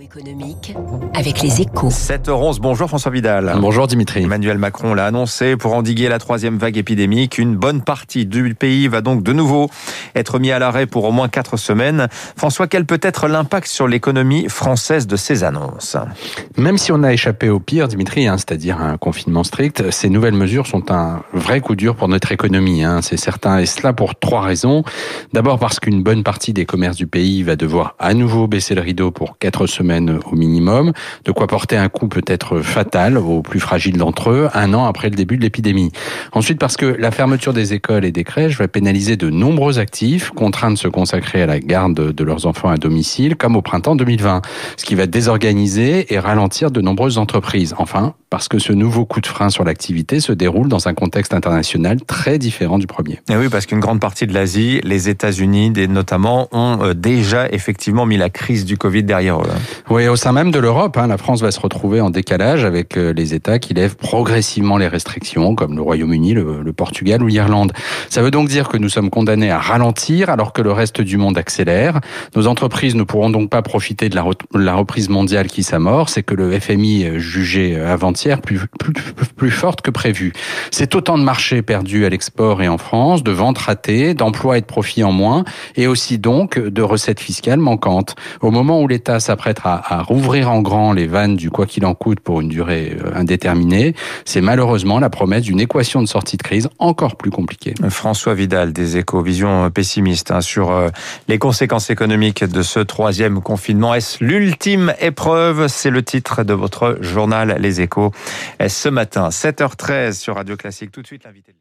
Économique avec les échos. 7h11, bonjour François Vidal. Bonjour Dimitri. Emmanuel Macron l'a annoncé pour endiguer la troisième vague épidémique. Une bonne partie du pays va donc de nouveau être mis à l'arrêt pour au moins quatre semaines. François, quel peut être l'impact sur l'économie française de ces annonces? Même si on a échappé au pire, Dimitri, hein, c'est-à-dire un confinement strict, ces nouvelles mesures sont un vrai coup dur pour notre économie. Hein, c'est certain, et cela pour trois raisons. D'abord parce qu'une bonne partie des commerces du pays va devoir à nouveau baisser le rideau pour quatre semaines au minimum, de quoi porter un coup peut-être fatal aux plus fragiles d'entre eux, un an après le début de l'épidémie. Ensuite, parce que la fermeture des écoles et des crèches va pénaliser de nombreux actifs contraints de se consacrer à la garde de leurs enfants à domicile, comme au printemps 2020, ce qui va désorganiser et ralentir de nombreuses entreprises. Enfin, parce que ce nouveau coup de frein sur l'activité se déroule dans un contexte international très différent du premier. Et oui, parce qu'une grande partie de l'Asie, les États-Unis notamment, ont euh, déjà effectivement mis la crise du Covid derrière eux. Oui, au sein même de l'Europe, hein, la France va se retrouver en décalage avec euh, les États qui lèvent progressivement les restrictions, comme le Royaume-Uni, le, Portugal ou l'Irlande. Ça veut donc dire que nous sommes condamnés à ralentir alors que le reste du monde accélère. Nos entreprises ne pourront donc pas profiter de la, reprise mondiale qui s'amorce et que le FMI euh, jugeait avant-hier plus, plus, plus forte que prévu. C'est autant de marchés perdus à l'export et en France, de ventes ratées, d'emplois et de profits en moins, et aussi donc de recettes fiscales manquantes. Au moment où l'État s'apprête à, à, rouvrir en grand les vannes du quoi qu'il en coûte pour une durée euh, indéterminée, c'est malheureusement la promesse d'une équation de sortie de crise encore plus compliquée. François Vidal des Échos, vision pessimiste hein, sur euh, les conséquences économiques de ce troisième confinement. Est-ce l'ultime épreuve? C'est le titre de votre journal Les Échos ce matin, 7h13 sur Radio Classique? Tout de suite, l'invité.